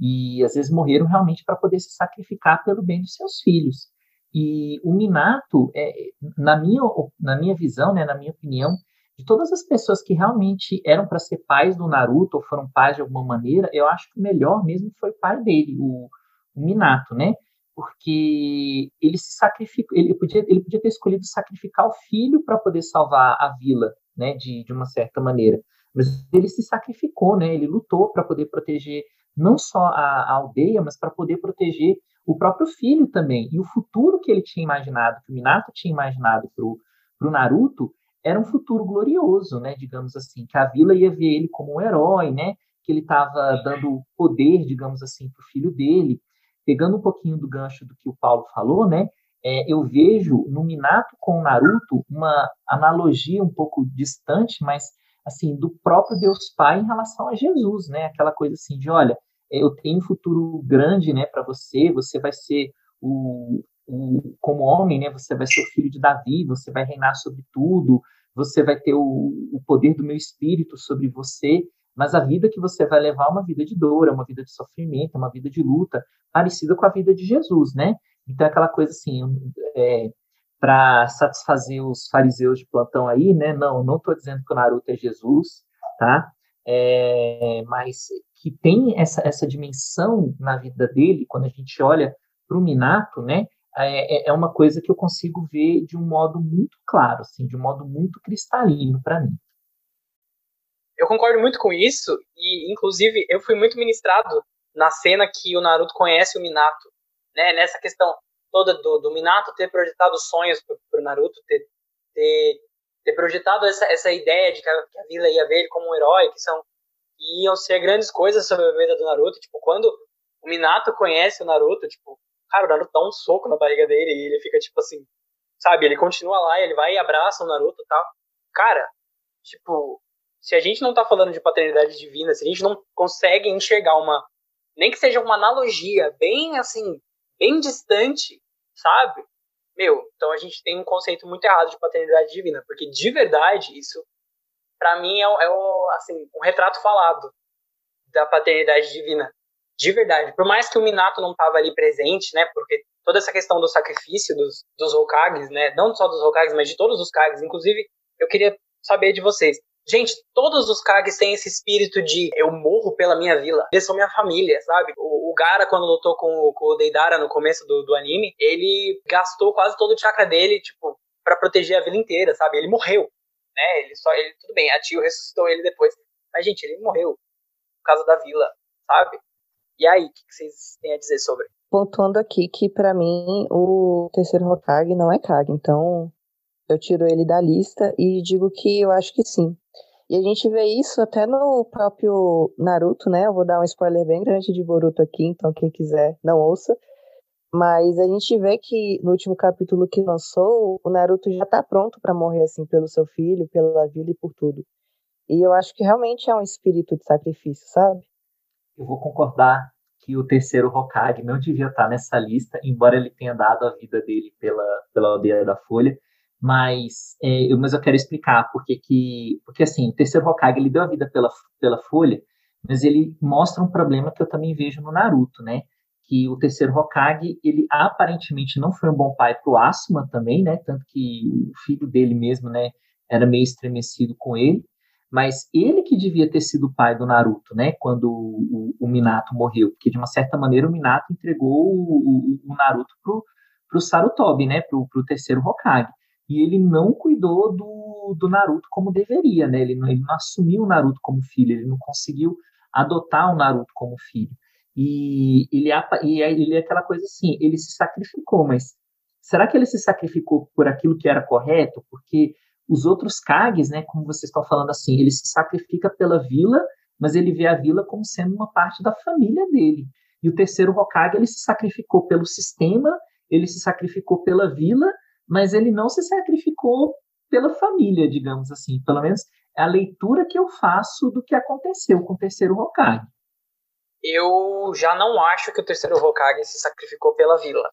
E às vezes morreram realmente para poder se sacrificar pelo bem dos seus filhos. E o Minato, é, na, minha, na minha visão, né, na minha opinião, de todas as pessoas que realmente eram para ser pais do Naruto ou foram pais de alguma maneira, eu acho que o melhor mesmo foi o pai dele, o, o Minato, né? Porque ele se sacrificou, ele podia, ele podia ter escolhido sacrificar o filho para poder salvar a vila, né? De, de uma certa maneira. Mas ele se sacrificou, né? Ele lutou para poder proteger não só a, a aldeia, mas para poder proteger o próprio filho também. E o futuro que ele tinha imaginado, que o Minato tinha imaginado para o Naruto, era um futuro glorioso, né, digamos assim, que a vila ia ver ele como um herói, né, que ele estava dando poder, digamos assim, para o filho dele. Pegando um pouquinho do gancho do que o Paulo falou, né, é, eu vejo no Minato com o Naruto uma analogia um pouco distante, mas assim do próprio Deus Pai em relação a Jesus, né, aquela coisa assim de, olha, eu tenho um futuro grande, né, para você, você vai ser o, o, como homem, né, você vai ser o filho de Davi, você vai reinar sobre tudo, você vai ter o, o poder do meu espírito sobre você, mas a vida que você vai levar é uma vida de dor, é uma vida de sofrimento, é uma vida de luta, parecida com a vida de Jesus, né? Então é aquela coisa assim, é, para satisfazer os fariseus de plantão aí, né? Não, não estou dizendo que o Naruto é Jesus, tá? É, mas que tem essa, essa dimensão na vida dele, quando a gente olha para o Minato, né? É, é, é uma coisa que eu consigo ver de um modo muito claro, assim, de um modo muito cristalino para mim. Eu concordo muito com isso e, inclusive, eu fui muito ministrado na cena que o Naruto conhece o Minato, né? Nessa questão toda do, do Minato ter projetado sonhos para o Naruto, ter, ter, ter, projetado essa, essa ideia de que a, que a, vila ia ver ele como um herói, que são iam ser grandes coisas sobre a vida do Naruto. Tipo, quando o Minato conhece o Naruto, tipo, Cara, o Naruto dá um soco na barriga dele e ele fica tipo assim, sabe? Ele continua lá, ele vai e abraça o Naruto e tal. Cara, tipo, se a gente não tá falando de paternidade divina, se a gente não consegue enxergar uma, nem que seja uma analogia bem assim, bem distante, sabe? Meu, então a gente tem um conceito muito errado de paternidade divina, porque de verdade isso para mim é, é o, assim, um retrato falado da paternidade divina. De verdade. Por mais que o Minato não tava ali presente, né? Porque toda essa questão do sacrifício dos, dos Hokages, né? Não só dos Hokages, mas de todos os Kages. Inclusive, eu queria saber de vocês. Gente, todos os Kages têm esse espírito de eu morro pela minha vila, eles são minha família, sabe? O, o Gara, quando lutou com, com, o Deidara no começo do, do anime, ele gastou quase todo o chakra dele, tipo, para proteger a vila inteira, sabe? Ele morreu, né? Ele só, ele, tudo bem, a tio ressuscitou ele depois. Mas, gente, ele morreu por causa da vila, sabe? E aí, o que vocês têm a dizer sobre? Pontuando aqui que, para mim, o terceiro Hokage não é Kage, então eu tiro ele da lista e digo que eu acho que sim. E a gente vê isso até no próprio Naruto, né? Eu vou dar um spoiler bem grande de Boruto aqui, então quem quiser não ouça. Mas a gente vê que no último capítulo que lançou, o Naruto já tá pronto para morrer assim pelo seu filho, pela vida e por tudo. E eu acho que realmente é um espírito de sacrifício, sabe? Eu vou concordar que o terceiro Hokage não devia estar nessa lista, embora ele tenha dado a vida dele pela, pela aldeia da Folha. Mas, é, eu, mas eu quero explicar porque que, porque assim, o terceiro Hokage ele deu a vida pela, pela Folha, mas ele mostra um problema que eu também vejo no Naruto, né? Que o terceiro Hokage, ele aparentemente não foi um bom pai pro Asuma também, né? Tanto que o filho dele mesmo, né, era meio estremecido com ele. Mas ele que devia ter sido o pai do Naruto, né? Quando o, o, Minato morreu, porque de uma certa maneira o Minato entregou o, o, o Naruto pro, pro Sarutobi, né? Pro, pro terceiro Hokage e ele não cuidou do, do Naruto como deveria, né? Ele não, ele não assumiu o Naruto como filho, ele não conseguiu adotar o Naruto como filho. E ele, e ele é aquela coisa assim, ele se sacrificou, mas será que ele se sacrificou por aquilo que era correto? Porque os outros Kages, né, como vocês estão falando assim, ele se sacrifica pela vila, mas ele vê a vila como sendo uma parte da família dele. E o terceiro Hokage, ele se sacrificou pelo sistema, ele se sacrificou pela vila, mas ele não se sacrificou pela família, digamos assim. Pelo menos é a leitura que eu faço do que aconteceu com o terceiro Hokage. Eu já não acho que o terceiro Hokage se sacrificou pela vila.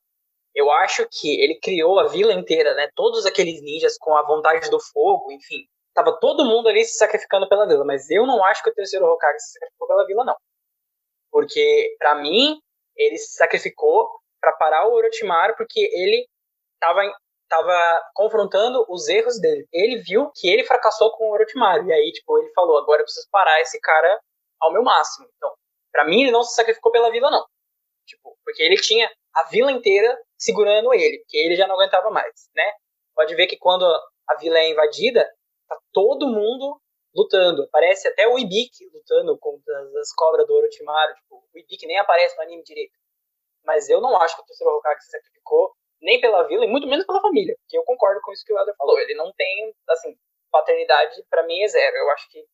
Eu acho que ele criou a vila inteira, né? Todos aqueles ninjas com a vontade do fogo, enfim. Tava todo mundo ali se sacrificando pela vila, mas eu não acho que o terceiro Hokage se sacrificou pela vila, não. Porque, para mim, ele se sacrificou para parar o Orochimaru, porque ele tava tava confrontando os erros dele. Ele viu que ele fracassou com o Orochimaru. E aí, tipo, ele falou: agora eu preciso parar esse cara ao meu máximo. Então, para mim, ele não se sacrificou pela vila, não. Tipo, porque ele tinha a vila inteira segurando ele, porque ele já não aguentava mais, né? Pode ver que quando a vila é invadida, tá todo mundo lutando. Aparece até o Ibiki lutando contra as cobras do Orochimaru. Tipo, o Ibiki nem aparece no anime direito. Mas eu não acho que o terceiro Hokage se sacrificou nem pela vila e muito menos pela família. Que eu concordo com isso que o Eder falou. Ele não tem, assim, paternidade para mim é zero. Eu acho que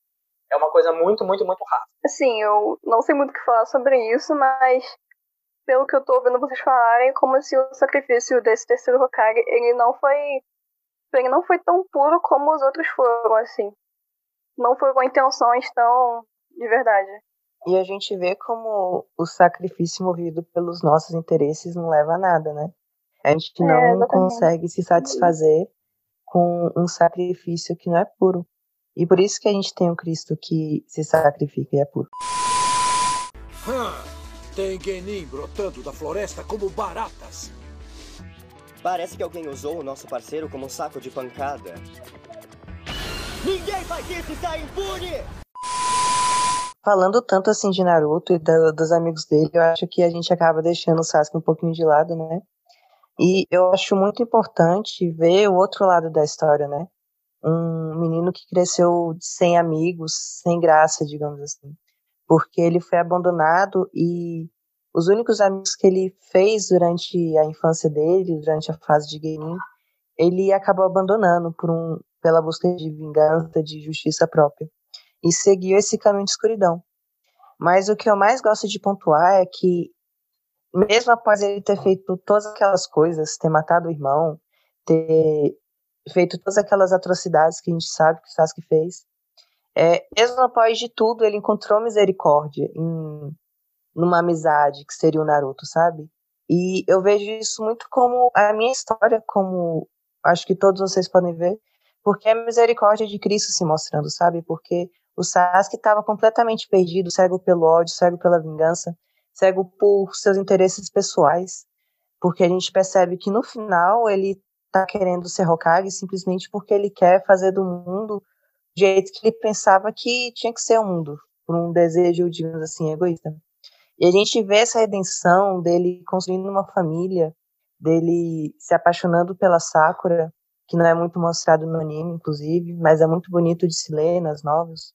é uma coisa muito, muito, muito rara. Assim, eu não sei muito o que falar sobre isso, mas pelo que eu tô ouvindo vocês falarem, como se o sacrifício desse terceiro Hokage, ele não foi ele não foi tão puro como os outros foram, assim. Não foi com intenções tão de verdade. E a gente vê como o sacrifício movido pelos nossos interesses não leva a nada, né? A gente é, não é, consegue se satisfazer com um sacrifício que não é puro. E por isso que a gente tem um Cristo que se sacrifica e é puro. Tem Genin brotando da floresta como baratas. Parece que alguém usou o nosso parceiro como um saco de pancada. Ninguém faz isso e sai impune! Falando tanto assim de Naruto e do, dos amigos dele, eu acho que a gente acaba deixando o Sasuke um pouquinho de lado, né? E eu acho muito importante ver o outro lado da história, né? Um menino que cresceu sem amigos, sem graça, digamos assim. Porque ele foi abandonado e os únicos amigos que ele fez durante a infância dele, durante a fase de gaming, ele acabou abandonando por um, pela busca de vingança, de justiça própria. E seguiu esse caminho de escuridão. Mas o que eu mais gosto de pontuar é que mesmo após ele ter feito todas aquelas coisas, ter matado o irmão, ter feito todas aquelas atrocidades que a gente sabe que o Sasuke fez, é, mesmo após de tudo, ele encontrou misericórdia em numa amizade que seria o Naruto, sabe? E eu vejo isso muito como a minha história, como acho que todos vocês podem ver, porque é a misericórdia de Cristo se mostrando, sabe? Porque o Sasuke estava completamente perdido, cego pelo ódio, cego pela vingança, cego por seus interesses pessoais, porque a gente percebe que no final ele está querendo ser Hokage simplesmente porque ele quer fazer do mundo do jeito que ele pensava que tinha que ser o mundo, por um desejo, digamos assim, egoísta. E a gente vê essa redenção dele construindo uma família, dele se apaixonando pela Sakura, que não é muito mostrado no anime, inclusive, mas é muito bonito de se ler nas novelas,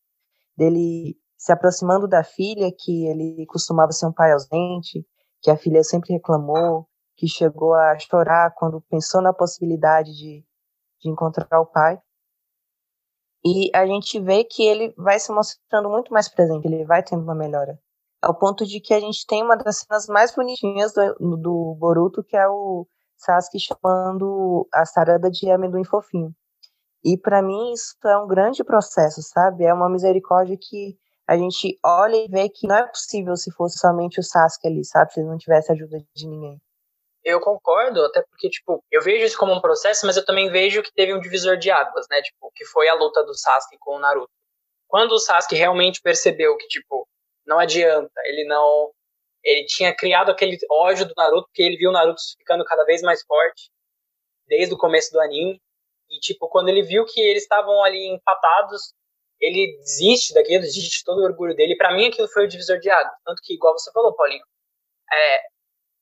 dele se aproximando da filha, que ele costumava ser um pai ausente, que a filha sempre reclamou, que chegou a chorar quando pensou na possibilidade de, de encontrar o pai. E a gente vê que ele vai se mostrando muito mais presente, ele vai tendo uma melhora. Ao ponto de que a gente tem uma das cenas mais bonitinhas do, do Boruto, que é o Sasuke chamando a Sarada de amendoim fofinho. E para mim isso é um grande processo, sabe? É uma misericórdia que a gente olha e vê que não é possível se fosse somente o Sasuke ali, sabe? Se ele não tivesse ajuda de ninguém. Eu concordo, até porque, tipo, eu vejo isso como um processo, mas eu também vejo que teve um divisor de águas, né? Tipo, que foi a luta do Sasuke com o Naruto. Quando o Sasuke realmente percebeu que, tipo, não adianta, ele não. Ele tinha criado aquele ódio do Naruto, porque ele viu o Naruto ficando cada vez mais forte, desde o começo do anime. E, tipo, quando ele viu que eles estavam ali empatados, ele desiste daquilo, desiste de todo o orgulho dele. Para mim, aquilo foi o divisor de águas. Tanto que, igual você falou, Paulinho, é,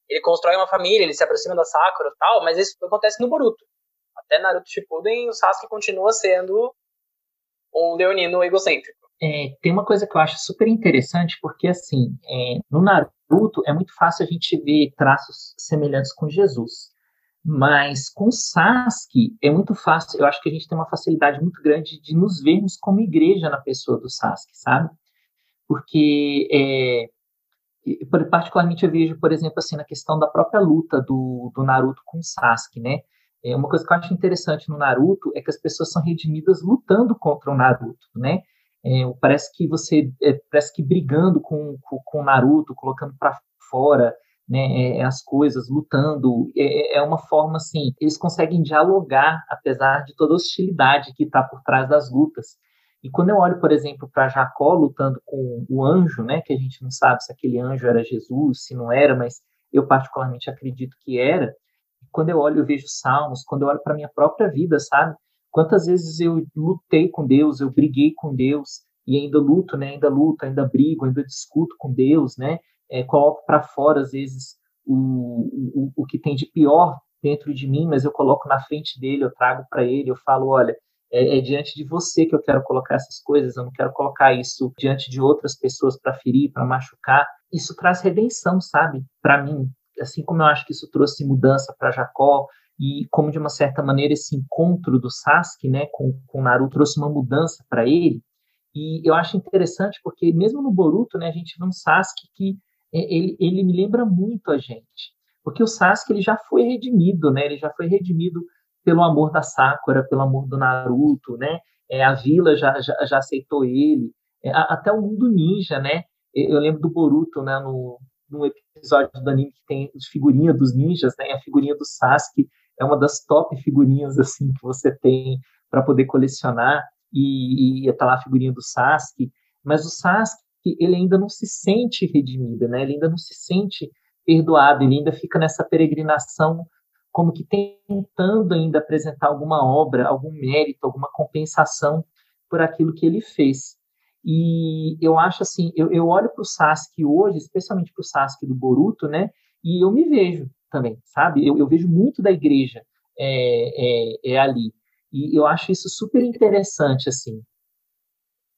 ele constrói uma família, ele se aproxima da Sakura e tal, mas isso acontece no Boruto. Até Naruto Shippuden, o Sasuke continua sendo um leonino egocêntrico. É, tem uma coisa que eu acho super interessante, porque assim, é, no Naruto é muito fácil a gente ver traços semelhantes com Jesus. Mas com Sasuke é muito fácil, eu acho que a gente tem uma facilidade muito grande de nos vermos como igreja na pessoa do Sasuke, sabe? Porque é, particularmente eu vejo, por exemplo, assim, na questão da própria luta do, do Naruto com o Sasuke, né? É uma coisa que eu acho interessante no Naruto é que as pessoas são redimidas lutando contra o Naruto, né? É, parece que você é, parece que brigando com, com, com o Naruto, colocando para fora né, é, as coisas, lutando, é, é, uma forma assim, eles conseguem dialogar apesar de toda a hostilidade que está por trás das lutas. E quando eu olho, por exemplo, para Jacó lutando com o anjo, né, que a gente não sabe se aquele anjo era Jesus, se não era, mas eu particularmente acredito que era. Quando eu olho, eu vejo salmos, quando eu olho para minha própria vida, sabe? Quantas vezes eu lutei com Deus, eu briguei com Deus e ainda luto, né? Ainda luto, ainda brigo, ainda discuto com Deus, né? É, coloco para fora às vezes o, o, o que tem de pior dentro de mim, mas eu coloco na frente dele, eu trago para ele, eu falo, olha, é, é, diante de você que eu quero colocar essas coisas, eu não quero colocar isso diante de outras pessoas para ferir, para machucar. Isso traz redenção, sabe? Para mim, assim como eu acho que isso trouxe mudança para Jacó e como de uma certa maneira esse encontro do Sasuke, né, com com Naruto trouxe uma mudança para ele. E eu acho interessante porque mesmo no Boruto, né, a gente vê um Sasuke que ele, ele me lembra muito a gente, porque o Sasuke ele já foi redimido, né? Ele já foi redimido pelo amor da Sakura, pelo amor do Naruto, né? É, a vila já, já, já aceitou ele, é, até o mundo ninja, né? Eu lembro do Boruto, né? No, no episódio do anime que tem figurinha dos ninjas, né? A figurinha do Sasuke é uma das top figurinhas assim que você tem para poder colecionar e, e tá lá a figurinha do Sasuke, mas o Sasuke ele ainda não se sente redimido, né? Ele ainda não se sente perdoado, ele ainda fica nessa peregrinação como que tentando ainda apresentar alguma obra, algum mérito, alguma compensação por aquilo que ele fez. E eu acho assim, eu, eu olho para o Sasuke hoje, especialmente para o Sasuke do Boruto, né? E eu me vejo também, sabe? Eu, eu vejo muito da igreja é, é, é, ali. E eu acho isso super interessante, assim.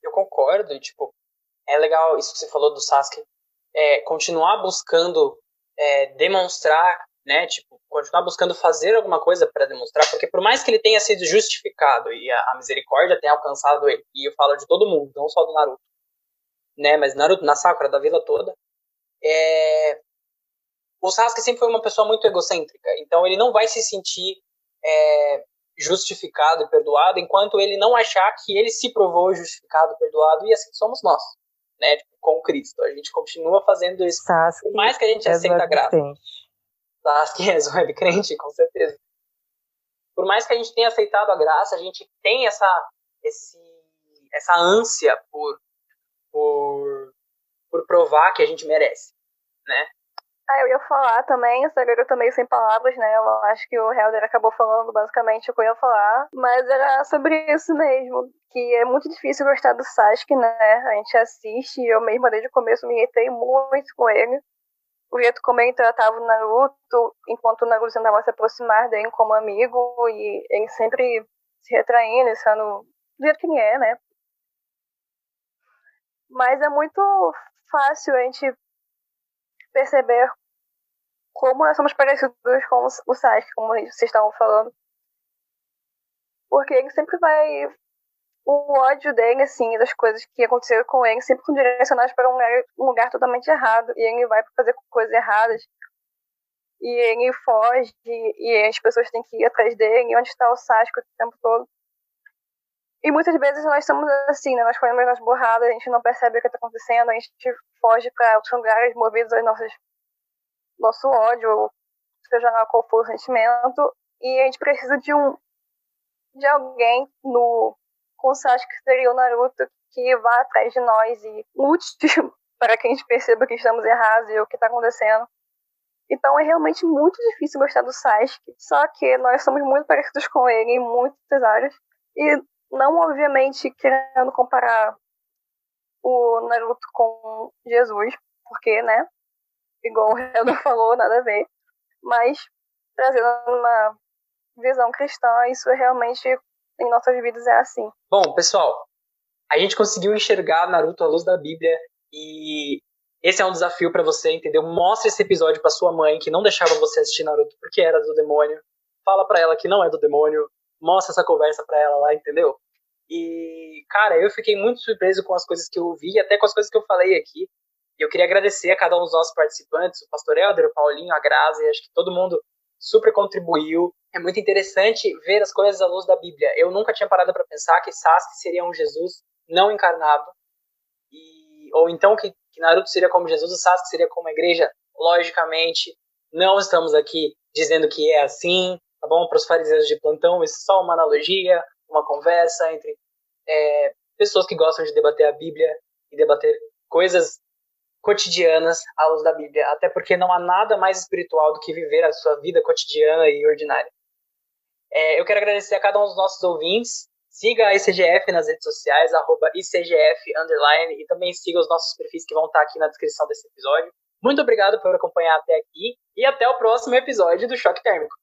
Eu concordo, tipo, é legal isso que você falou do Sasuke, é, continuar buscando é, demonstrar né? Tipo, continuar buscando fazer alguma coisa para demonstrar, porque por mais que ele tenha sido justificado e a, a, misericórdia tenha alcançado ele, e eu falo de todo mundo, não só do Naruto, né? Mas Naruto, na Sakura, da vila toda, é... o Sasuke sempre foi uma pessoa muito egocêntrica, então ele não vai se sentir é, justificado e perdoado enquanto ele não achar que ele se provou justificado perdoado, e assim somos nós. Né, tipo, com Cristo. A gente continua fazendo isso. Sasuke por mais que a gente aceita a graça. Sasuke és web crente, com certeza. por mais que a gente tenha aceitado a graça, a gente tem essa, esse, essa ânsia por, por, por provar que a gente merece, né? Ah, eu ia falar também, essa garota meio sem palavras, né? Eu acho que o Helder acabou falando basicamente o que eu ia falar, mas era sobre isso mesmo, que é muito difícil gostar do Sasuke, né? A gente assiste, eu mesma desde o começo me irritei muito com ele. O jeito como ele tratava o Naruto, enquanto o Naruto tentava se aproximar dele como amigo, e ele sempre se retraindo, sendo do jeito que ele é, né? Mas é muito fácil a gente perceber como nós somos parecidos com o Sasuke, como vocês estavam falando. Porque ele sempre vai. O ódio dele, assim, das coisas que aconteceram com ele, sempre são direcionadas para um lugar, um lugar totalmente errado. E ele vai fazer coisas erradas. E ele foge, e as pessoas têm que ir atrás dele. E onde está o Sasuke o tempo todo? E muitas vezes nós estamos assim, né? Nós fazemos as borradas, a gente não percebe o que está acontecendo, a gente foge para outros lugares movidos às nossas nosso ódio, seja lá qual for o sentimento, e a gente precisa de um de alguém no com Sasuke que seria o Naruto que vá atrás de nós e lute para que a gente perceba que estamos errados e o que está acontecendo. Então é realmente muito difícil gostar do Sasuke, só que nós somos muito parecidos com ele em muitas áreas. E não, obviamente, querendo comparar o Naruto com Jesus, porque, né? Igual o Helder falou, nada a ver. Mas, trazendo uma visão cristã, isso realmente em nossas vidas é assim. Bom, pessoal, a gente conseguiu enxergar Naruto à luz da Bíblia e esse é um desafio para você, entendeu? Mostre esse episódio para sua mãe que não deixava você assistir Naruto porque era do demônio. Fala para ela que não é do demônio mostra essa conversa pra ela lá, entendeu? E, cara, eu fiquei muito surpreso com as coisas que eu vi, até com as coisas que eu falei aqui. E eu queria agradecer a cada um dos nossos participantes, o Pastor Helder, o Paulinho, a Grazi, acho que todo mundo super contribuiu. É muito interessante ver as coisas à luz da Bíblia. Eu nunca tinha parado para pensar que Sasuke seria um Jesus não encarnado. E, ou então que, que Naruto seria como Jesus, o Sasuke seria como a igreja. Logicamente, não estamos aqui dizendo que é assim, tá bom? Para os fariseus de plantão, isso é só uma analogia, uma conversa entre é, pessoas que gostam de debater a Bíblia e debater coisas cotidianas à luz da Bíblia, até porque não há nada mais espiritual do que viver a sua vida cotidiana e ordinária. É, eu quero agradecer a cada um dos nossos ouvintes. Siga a ICGF nas redes sociais, arroba ICGF, underline, e também siga os nossos perfis que vão estar aqui na descrição desse episódio. Muito obrigado por acompanhar até aqui e até o próximo episódio do Choque Térmico.